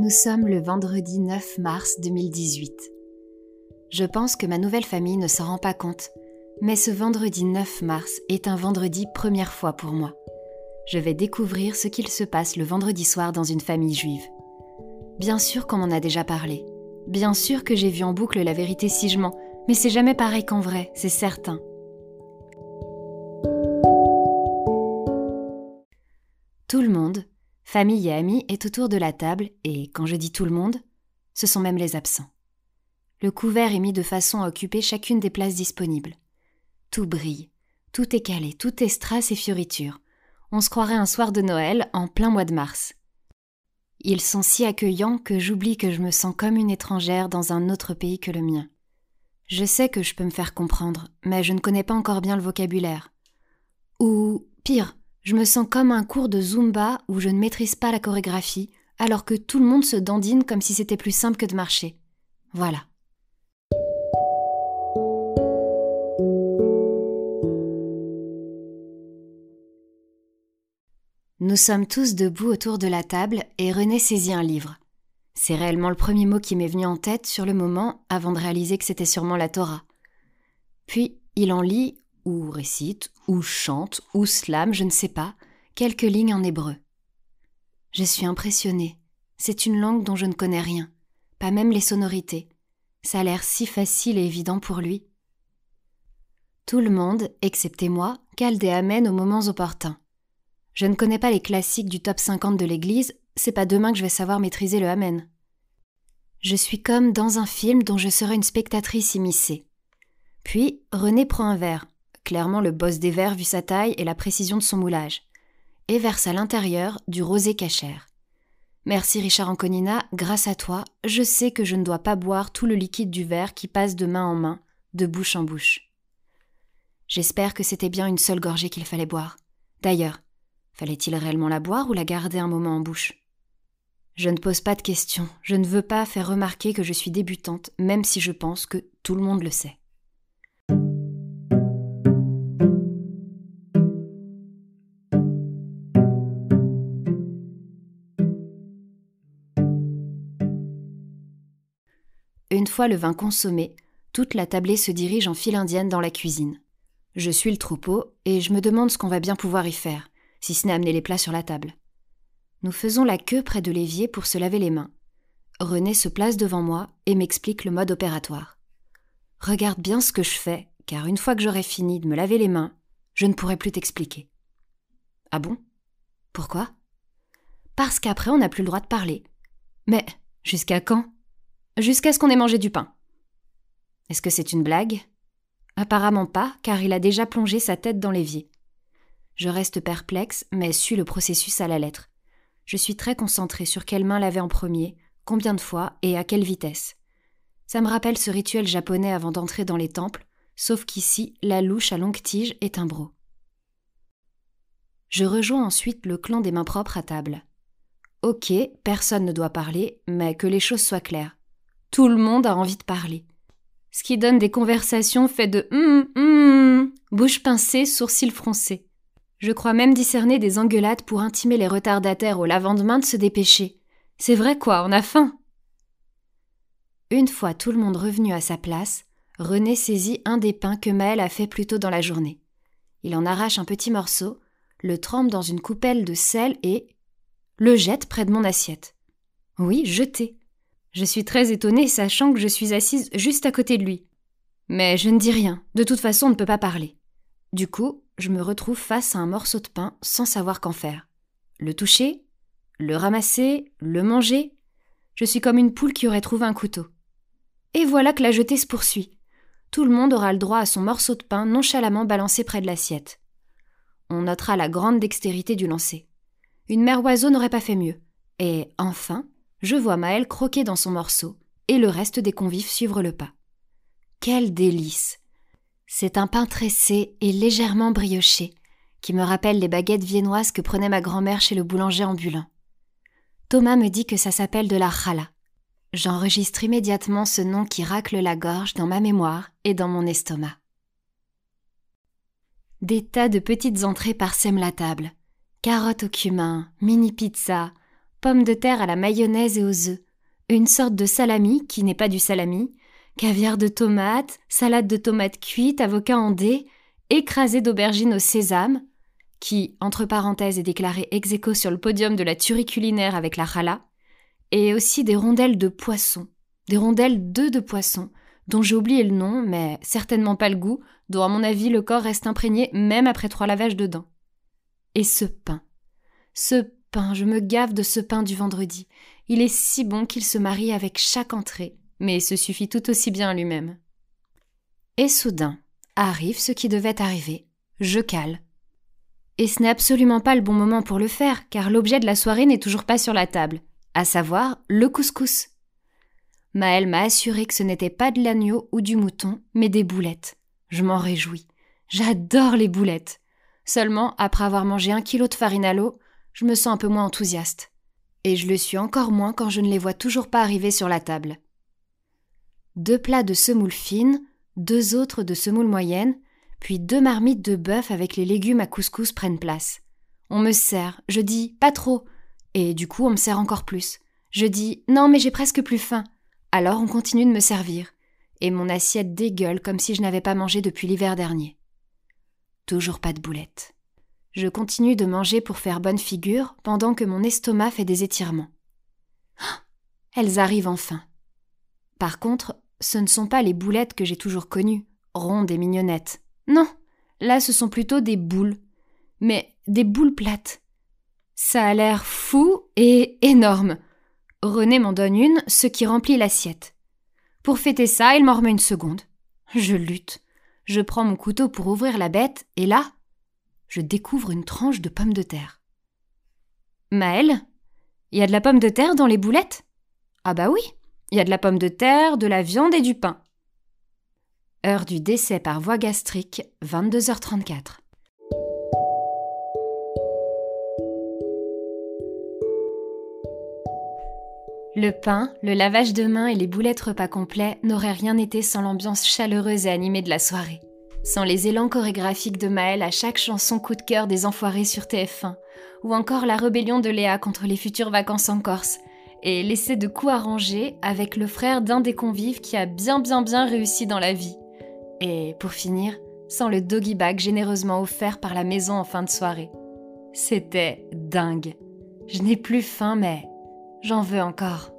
Nous sommes le vendredi 9 mars 2018. Je pense que ma nouvelle famille ne s'en rend pas compte, mais ce vendredi 9 mars est un vendredi première fois pour moi. Je vais découvrir ce qu'il se passe le vendredi soir dans une famille juive. Bien sûr qu'on en a déjà parlé. Bien sûr que j'ai vu en boucle la vérité si je mens, mais c'est jamais pareil qu'en vrai, c'est certain. Tout le monde, famille et amis, est autour de la table, et quand je dis tout le monde, ce sont même les absents. Le couvert est mis de façon à occuper chacune des places disponibles. Tout brille, tout est calé, tout est strass et fioritures. On se croirait un soir de Noël en plein mois de mars. Ils sont si accueillants que j'oublie que je me sens comme une étrangère dans un autre pays que le mien. Je sais que je peux me faire comprendre, mais je ne connais pas encore bien le vocabulaire. Ou, pire, je me sens comme un cours de Zumba où je ne maîtrise pas la chorégraphie, alors que tout le monde se dandine comme si c'était plus simple que de marcher. Voilà. Nous sommes tous debout autour de la table et René saisit un livre. C'est réellement le premier mot qui m'est venu en tête sur le moment avant de réaliser que c'était sûrement la Torah. Puis il en lit ou récite, ou chante, ou slame, je ne sais pas, quelques lignes en hébreu. Je suis impressionnée. C'est une langue dont je ne connais rien, pas même les sonorités. Ça a l'air si facile et évident pour lui. Tout le monde, excepté moi, cale des amens aux moments opportuns. Je ne connais pas les classiques du top 50 de l'Église, c'est pas demain que je vais savoir maîtriser le amen. Je suis comme dans un film dont je serai une spectatrice immiscée. Puis René prend un verre, clairement le boss des verres vu sa taille et la précision de son moulage, et verse à l'intérieur du rosé cachère. Merci Richard Anconina, grâce à toi, je sais que je ne dois pas boire tout le liquide du verre qui passe de main en main, de bouche en bouche. J'espère que c'était bien une seule gorgée qu'il fallait boire. D'ailleurs, fallait-il réellement la boire ou la garder un moment en bouche? Je ne pose pas de questions, je ne veux pas faire remarquer que je suis débutante, même si je pense que tout le monde le sait. Fois le vin consommé, toute la tablée se dirige en file indienne dans la cuisine. Je suis le troupeau et je me demande ce qu'on va bien pouvoir y faire, si ce n'est amener les plats sur la table. Nous faisons la queue près de l'évier pour se laver les mains. René se place devant moi et m'explique le mode opératoire. Regarde bien ce que je fais, car une fois que j'aurai fini de me laver les mains, je ne pourrai plus t'expliquer. Ah bon? Pourquoi? Parce qu'après on n'a plus le droit de parler. Mais jusqu'à quand? Jusqu'à ce qu'on ait mangé du pain. Est-ce que c'est une blague? Apparemment pas, car il a déjà plongé sa tête dans l'évier. Je reste perplexe, mais suis le processus à la lettre. Je suis très concentrée sur quelle main l'avait en premier, combien de fois et à quelle vitesse. Ça me rappelle ce rituel japonais avant d'entrer dans les temples, sauf qu'ici, la louche à longue tige est un bro. Je rejoins ensuite le clan des mains propres à table. Ok, personne ne doit parler, mais que les choses soient claires. Tout le monde a envie de parler. Ce qui donne des conversations faites de hum, hum, bouche pincée, sourcils froncés. Je crois même discerner des engueulades pour intimer les retardataires au lavandemain de se dépêcher. C'est vrai quoi, on a faim. Une fois tout le monde revenu à sa place, René saisit un des pains que Maël a fait plus tôt dans la journée. Il en arrache un petit morceau, le trempe dans une coupelle de sel et le jette près de mon assiette. Oui, jeté. Je suis très étonnée, sachant que je suis assise juste à côté de lui. Mais je ne dis rien, de toute façon on ne peut pas parler. Du coup, je me retrouve face à un morceau de pain sans savoir qu'en faire. Le toucher Le ramasser Le manger Je suis comme une poule qui aurait trouvé un couteau. Et voilà que la jetée se poursuit. Tout le monde aura le droit à son morceau de pain nonchalamment balancé près de l'assiette. On notera la grande dextérité du lancer. Une mère oiseau n'aurait pas fait mieux. Et enfin, je vois Maël croquer dans son morceau, et le reste des convives suivre le pas. Quel délice C'est un pain tressé et légèrement brioché, qui me rappelle les baguettes viennoises que prenait ma grand-mère chez le boulanger ambulant. Thomas me dit que ça s'appelle de la challah. J'enregistre immédiatement ce nom qui racle la gorge dans ma mémoire et dans mon estomac. Des tas de petites entrées parsèment la table. Carottes au cumin, mini pizza, pommes de terre à la mayonnaise et aux œufs, une sorte de salami qui n'est pas du salami, caviar de tomates, salade de tomates cuites, avocat en dés, écrasé d'aubergines au sésame, qui, entre parenthèses, est déclaré ex sur le podium de la tuerie culinaire avec la challah, et aussi des rondelles de poisson, des rondelles d'œufs de poisson, dont j'ai oublié le nom, mais certainement pas le goût, dont à mon avis le corps reste imprégné même après trois lavages de dents. Et ce pain. Ce pain, je me gave de ce pain du vendredi. Il est si bon qu'il se marie avec chaque entrée, mais se suffit tout aussi bien lui-même. Et soudain, arrive ce qui devait arriver. Je cale. Et ce n'est absolument pas le bon moment pour le faire, car l'objet de la soirée n'est toujours pas sur la table, à savoir le couscous. Maëlle m'a assuré que ce n'était pas de l'agneau ou du mouton, mais des boulettes. Je m'en réjouis. J'adore les boulettes. Seulement, après avoir mangé un kilo de farine à l'eau, je me sens un peu moins enthousiaste. Et je le suis encore moins quand je ne les vois toujours pas arriver sur la table. Deux plats de semoule fine, deux autres de semoule moyenne, puis deux marmites de bœuf avec les légumes à couscous prennent place. On me sert, je dis pas trop, et du coup on me sert encore plus. Je dis non mais j'ai presque plus faim. Alors on continue de me servir, et mon assiette dégueule comme si je n'avais pas mangé depuis l'hiver dernier. Toujours pas de boulettes. Je continue de manger pour faire bonne figure pendant que mon estomac fait des étirements. Elles arrivent enfin. Par contre, ce ne sont pas les boulettes que j'ai toujours connues, rondes et mignonnettes. Non, là ce sont plutôt des boules. Mais des boules plates. Ça a l'air fou et énorme. René m'en donne une, ce qui remplit l'assiette. Pour fêter ça, il m'en remet une seconde. Je lutte. Je prends mon couteau pour ouvrir la bête, et là, je découvre une tranche de pomme de terre. Maëlle, il y a de la pomme de terre dans les boulettes? Ah bah oui, il y a de la pomme de terre, de la viande et du pain. Heure du décès par voie gastrique, 22h34. Le pain, le lavage de mains et les boulettes repas complets n'auraient rien été sans l'ambiance chaleureuse et animée de la soirée. Sans les élans chorégraphiques de Maël à chaque chanson coup de cœur des enfoirés sur TF1, ou encore la rébellion de Léa contre les futures vacances en Corse, et l'essai de coups arrangés avec le frère d'un des convives qui a bien bien bien réussi dans la vie. Et pour finir, sans le doggy bag généreusement offert par la maison en fin de soirée. C'était dingue. Je n'ai plus faim, mais J'en veux encore.